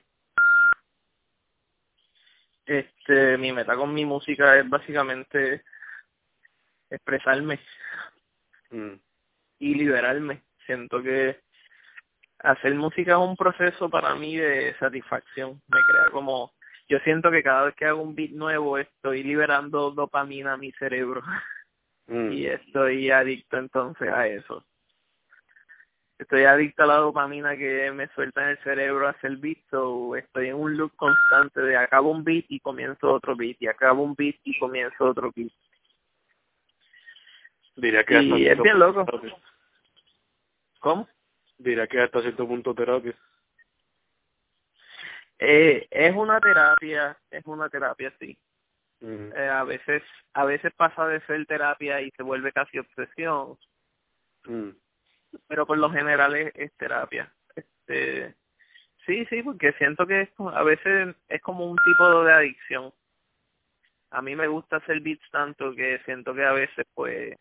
este mi meta con mi música es básicamente expresarme mm. y liberarme siento que hacer música es un proceso para mí de satisfacción me crea como yo siento que cada vez que hago un beat nuevo estoy liberando dopamina a mi cerebro mm. y estoy adicto entonces a eso estoy adicto a la dopamina que me suelta en el cerebro hacer beat, so estoy en un loop constante de acabo un beat y comienzo otro beat, y acabo un beat y comienzo otro beat. Diría que y es bien loco. ¿Cómo? Diría que hasta cierto punto terapia. Eh, es una terapia, es una terapia, sí. Eh, a veces a veces pasa de ser terapia y se vuelve casi obsesión. Mm pero por lo general es, terapia. Este, sí, sí, porque siento que a veces es como un tipo de adicción. A mí me gusta hacer beats tanto que siento que a veces pues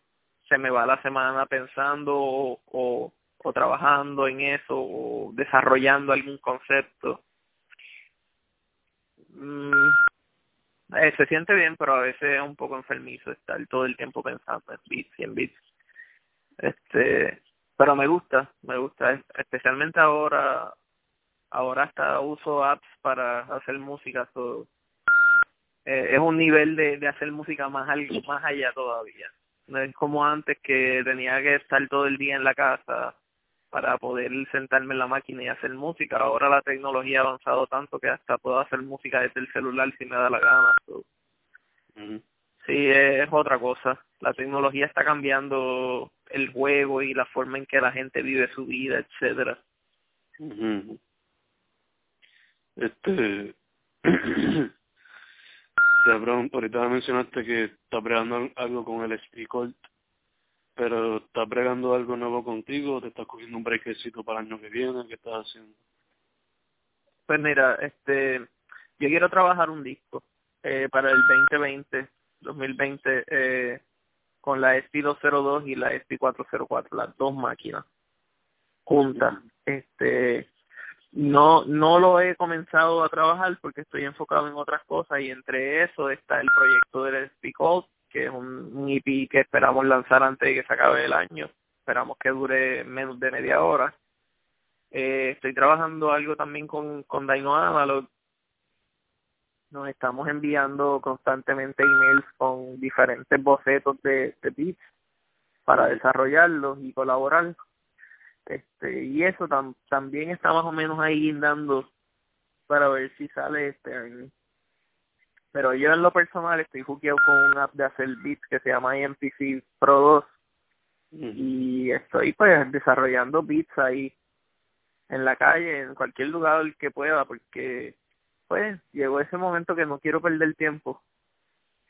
se me va la semana pensando o, o, trabajando en eso o desarrollando algún concepto. Mm, eh, se siente bien, pero a veces es un poco enfermizo estar todo el tiempo pensando en beats y en beats. Este, pero me gusta, me gusta, especialmente ahora, ahora hasta uso apps para hacer música, so, eh, es un nivel de, de hacer música más algo más allá todavía. No es como antes que tenía que estar todo el día en la casa para poder sentarme en la máquina y hacer música. Ahora la tecnología ha avanzado tanto que hasta puedo hacer música desde el celular si me da la gana. Sí, es otra cosa. La tecnología está cambiando el juego y la forma en que la gente vive su vida, etcétera. Este, [CLEARS THROAT] te pregunto, ahorita mencionaste que estás bregando algo con el Speakolt, pero ¿estás bregando algo nuevo contigo? ¿Te estás cogiendo un breakcito para el año que viene? ¿Qué estás haciendo? Pues mira, este, yo quiero trabajar un disco eh, para el 2020, 2020, eh, con la SP202 y la SP404, las dos máquinas juntas. Este, no, no lo he comenzado a trabajar porque estoy enfocado en otras cosas y entre eso está el proyecto del SP Code, que es un, un EP que esperamos lanzar antes de que se acabe el año. Esperamos que dure menos de media hora. Eh, estoy trabajando algo también con, con Dino Analog. Nos estamos enviando constantemente emails con diferentes bocetos de, de beats para desarrollarlos y colaborar. Este, y eso tam, también está más o menos ahí dando para ver si sale este año. Pero yo en lo personal estoy juqueado con un app de hacer beats que se llama MPC Pro 2 y estoy pues desarrollando beats ahí en la calle, en cualquier lugar que pueda, porque pues llegó ese momento que no quiero perder tiempo.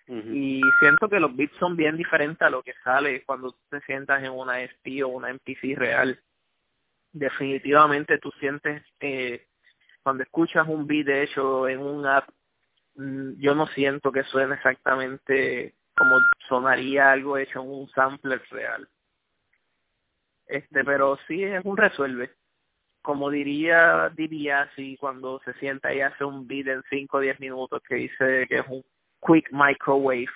Y siento que los beats son bien diferentes a lo que sale cuando te sientas en una SP o una MPC real. Definitivamente tú sientes, eh, cuando escuchas un beat hecho en un app, mm, yo no siento que suene exactamente como sonaría algo hecho en un sampler real. Este, pero sí es un resuelve. Como diría diría si cuando se sienta y hace un beat en 5 o 10 minutos que dice que es un quick microwave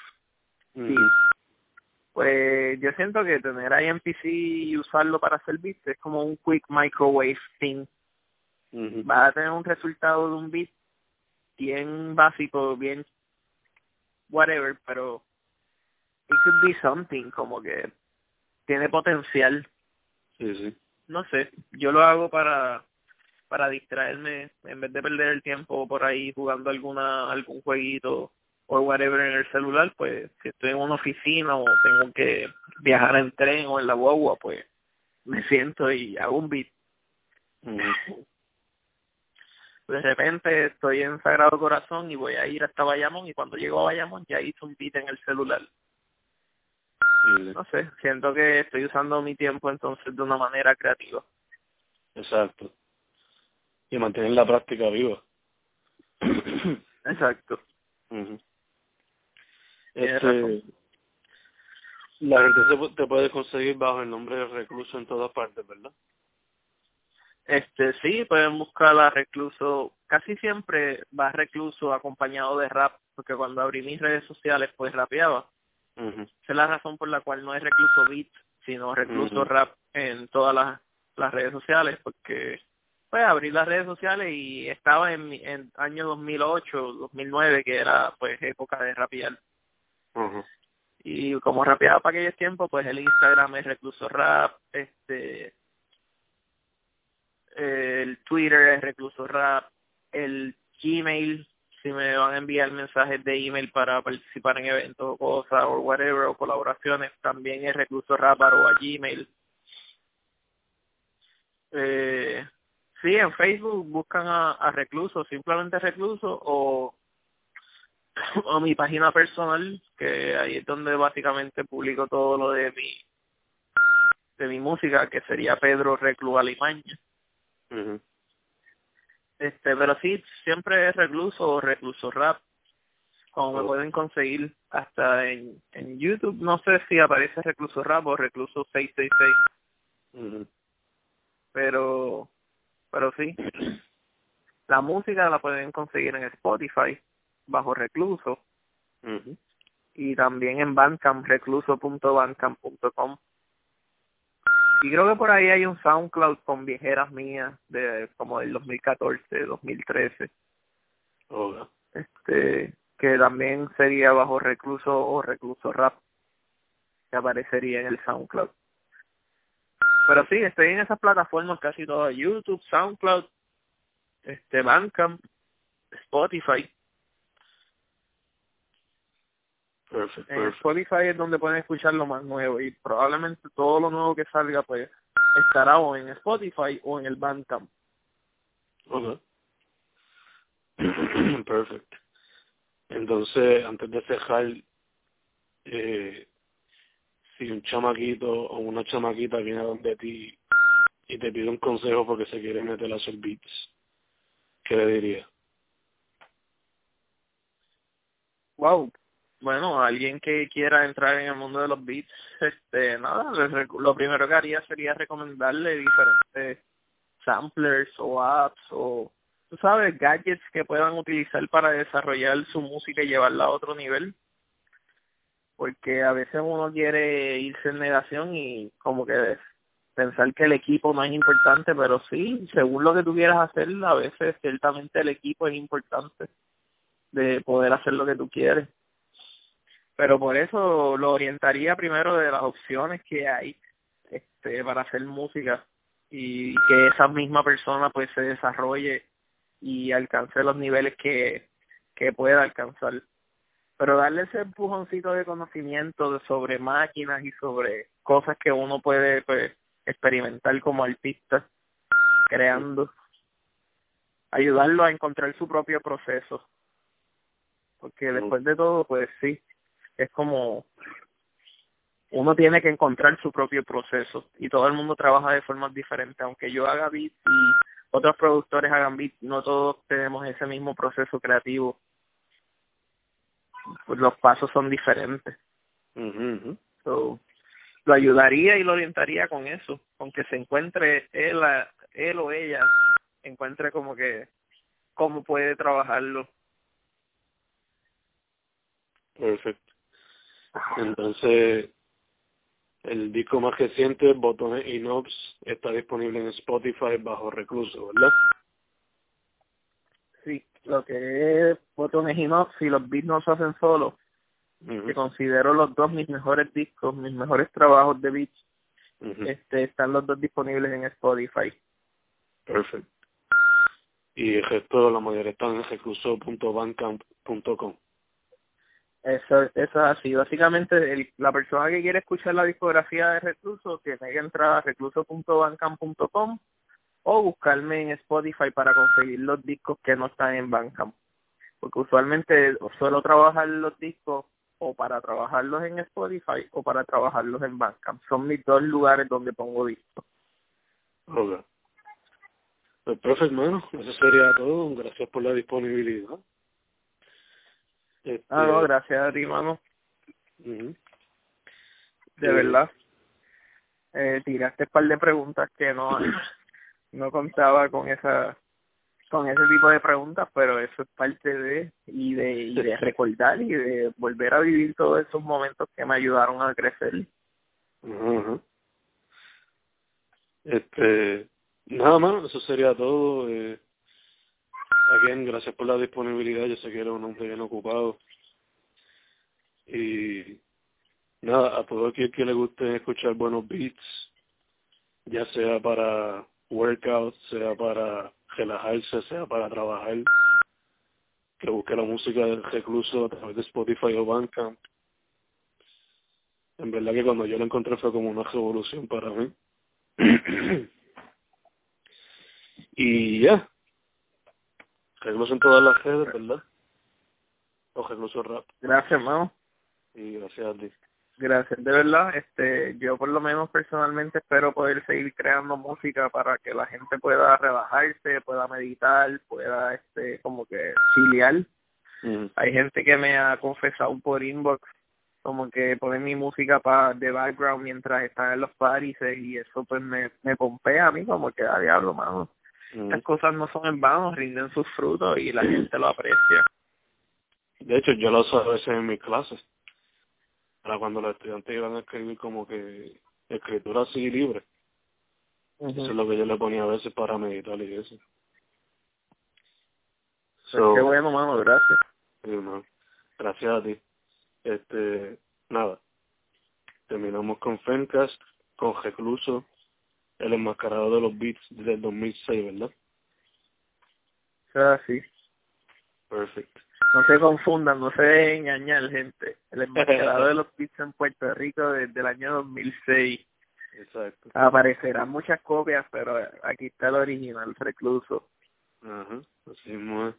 pues yo siento que tener IMPC y usarlo para hacer beats es como un quick microwave thing. Va a tener un resultado de un beat bien básico bien whatever pero it could be something como que tiene potencial. Sí sí. No sé, yo lo hago para para distraerme en vez de perder el tiempo por ahí jugando alguna algún jueguito o whatever en el celular, pues si estoy en una oficina o tengo que viajar en tren o en la guagua, pues me siento y hago un beat. De repente estoy en Sagrado Corazón y voy a ir hasta Bayamón y cuando llego a Bayamón ya hice un beat en el celular no sé, siento que estoy usando mi tiempo entonces de una manera creativa. Exacto. Y mantener la práctica viva. Exacto. Este, la gente se, te puede conseguir bajo el nombre de recluso en todas partes, ¿verdad? Este, sí, pueden buscar a recluso. Casi siempre va recluso acompañado de rap, porque cuando abrí mis redes sociales, pues rapeaba. Esa es la razón por la cual no es recluso beat, sino recluso rap en todas las, las redes sociales, porque pues abrí las redes sociales y estaba en, en año 2008, 2009, que era pues época de rapear. Y como rapeaba para aquellos tiempos, pues el Instagram es recluso rap, este el Twitter es recluso rap, el Gmail si me van a enviar mensajes de email para participar en eventos o cosas o whatever o colaboraciones, también es recluso ráparo a Gmail. Eh, sí, en Facebook buscan a, a recluso, simplemente recluso o [COUGHS] o mi página personal, que ahí es donde básicamente publico todo lo de mi de mi música, que sería Pedro Reclu Alimaña. Este, pero sí, siempre es recluso o recluso rap. Como me oh. pueden conseguir hasta en, en YouTube, no sé si aparece recluso rap o recluso 666. Pero, pero sí. [COUGHS] La música la pueden conseguir en Spotify, bajo recluso. Y también en Bandcamp, recluso.bandcamp.com. Y creo que por ahí hay un SoundCloud con viejeras mías de como del 2014, 2013. Este, que también sería bajo recluso o recluso rap que aparecería en el SoundCloud. Pero sí, estoy en esas plataformas casi todas, YouTube, SoundCloud, este Bandcamp, Spotify. En Spotify es donde pueden escuchar lo más nuevo y probablemente todo lo nuevo que salga pues estará o en Spotify o en el Bandcamp. Okay. [CLEARS THROAT] Perfecto. Entonces, antes de cerrar, eh, si un chamaquito o una chamaquita viene a donde ti y te pide un consejo porque se quiere meter a hacer beats, ¿qué le diría? Wow. Bueno, alguien que quiera entrar en el mundo de los beats, este, nada, lo primero que haría sería recomendarle diferentes samplers o apps o, tú sabes, gadgets que puedan utilizar para desarrollar su música y llevarla a otro nivel. Porque a veces uno quiere irse en negación y como que pensar que el equipo no es importante, pero sí, según lo que tú quieras hacer, a veces ciertamente el equipo es importante de poder hacer lo que tú quieres. Pero por eso lo orientaría primero de las opciones que hay este para hacer música y que esa misma persona pues se desarrolle y alcance los niveles que, que pueda alcanzar. Pero darle ese empujoncito de conocimiento sobre máquinas y sobre cosas que uno puede pues experimentar como artista, creando, ayudarlo a encontrar su propio proceso. Porque después de todo, pues sí, es como uno tiene que encontrar su propio proceso y todo el mundo trabaja de formas diferentes. Aunque yo haga beat y otros productores hagan beat, no todos tenemos ese mismo proceso creativo. Pues los pasos son diferentes. So, lo ayudaría y lo orientaría con eso, con que se encuentre él, él o ella, encuentre como que cómo puede trabajarlo. Perfecto. Entonces, el disco más reciente, Botones y Knobs, está disponible en Spotify bajo recluso, ¿verdad? Sí, lo que es Botones y Knobs, si los beats no se hacen solos, que considero los dos mis mejores discos, mis mejores trabajos de beats. este, están los dos disponibles en Spotify. Perfecto. Y el resto, la mayoría están en recluso.bandcamp.com. Eso, eso es así. Básicamente, la persona que quiere escuchar la discografía de Recluso tiene que entrar a recluso.bandcamp.com o buscarme en Spotify para conseguir los discos que no están en Bandcamp. Porque usualmente suelo trabajar los discos o para trabajarlos en Spotify o para trabajarlos en Bandcamp. Son mis dos lugares donde pongo discos. Ok. Pues perfecto, hermano. Eso sería todo. Gracias por la disponibilidad. Este... Ah, no, gracias a ti, hermano. De verdad. Eh, tiraste un par de preguntas que no, [COUGHS] no contaba con esa con ese tipo de preguntas, pero eso es parte de y de, y de recordar y de volver a vivir todos esos momentos que me ayudaron a crecer. Este, nada más, eso sería todo. Eh, again, gracias por la disponibilidad, yo sé que era un hombre bien ocupado. Y nada, a todo aquel que le guste escuchar buenos beats, ya sea para workout, sea para relajarse, sea para trabajar, que busque la música del recluso a través de Spotify o Bandcamp. En verdad que cuando yo lo encontré fue como una revolución para mí. [CLEARS THROAT] y ya. En todas las redes, ¿verdad? O rap. Gracias, hermano. Y gracias a ti. Gracias, de verdad. Este, yo por lo menos personalmente espero poder seguir creando música para que la gente pueda relajarse, pueda meditar, pueda, este, como que chilear. Hay gente que me ha confesado por inbox como que ponen mi música para de background mientras están en los parties y eso pues me, me pompea a mí como que a ah, diablo, mano. Estas cosas no son en vano, rinden sus frutos y la gente lo aprecia. De hecho, yo lo uso a veces en mis clases para cuando los estudiantes iban a escribir como que escritura así libre. Eso es lo que yo le ponía a veces para meditar y eso. So, qué bueno, mano, gracias. Sí, Gracias a ti. Este, nada. Terminamos con Fencast, con Recluso, el enmascarado de los beats del 2006, ¿verdad? Ah, sí. Perfecto. No se confundan, no se dejen engañar, gente. El enmascarado de los beats en Puerto Rico desde el año 2006. Exacto. Aparecerán muchas copias, pero aquí está el original, Recluso. Ajá, así es.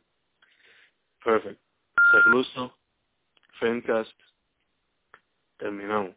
Perfecto. Recluso, Fencast, terminamos.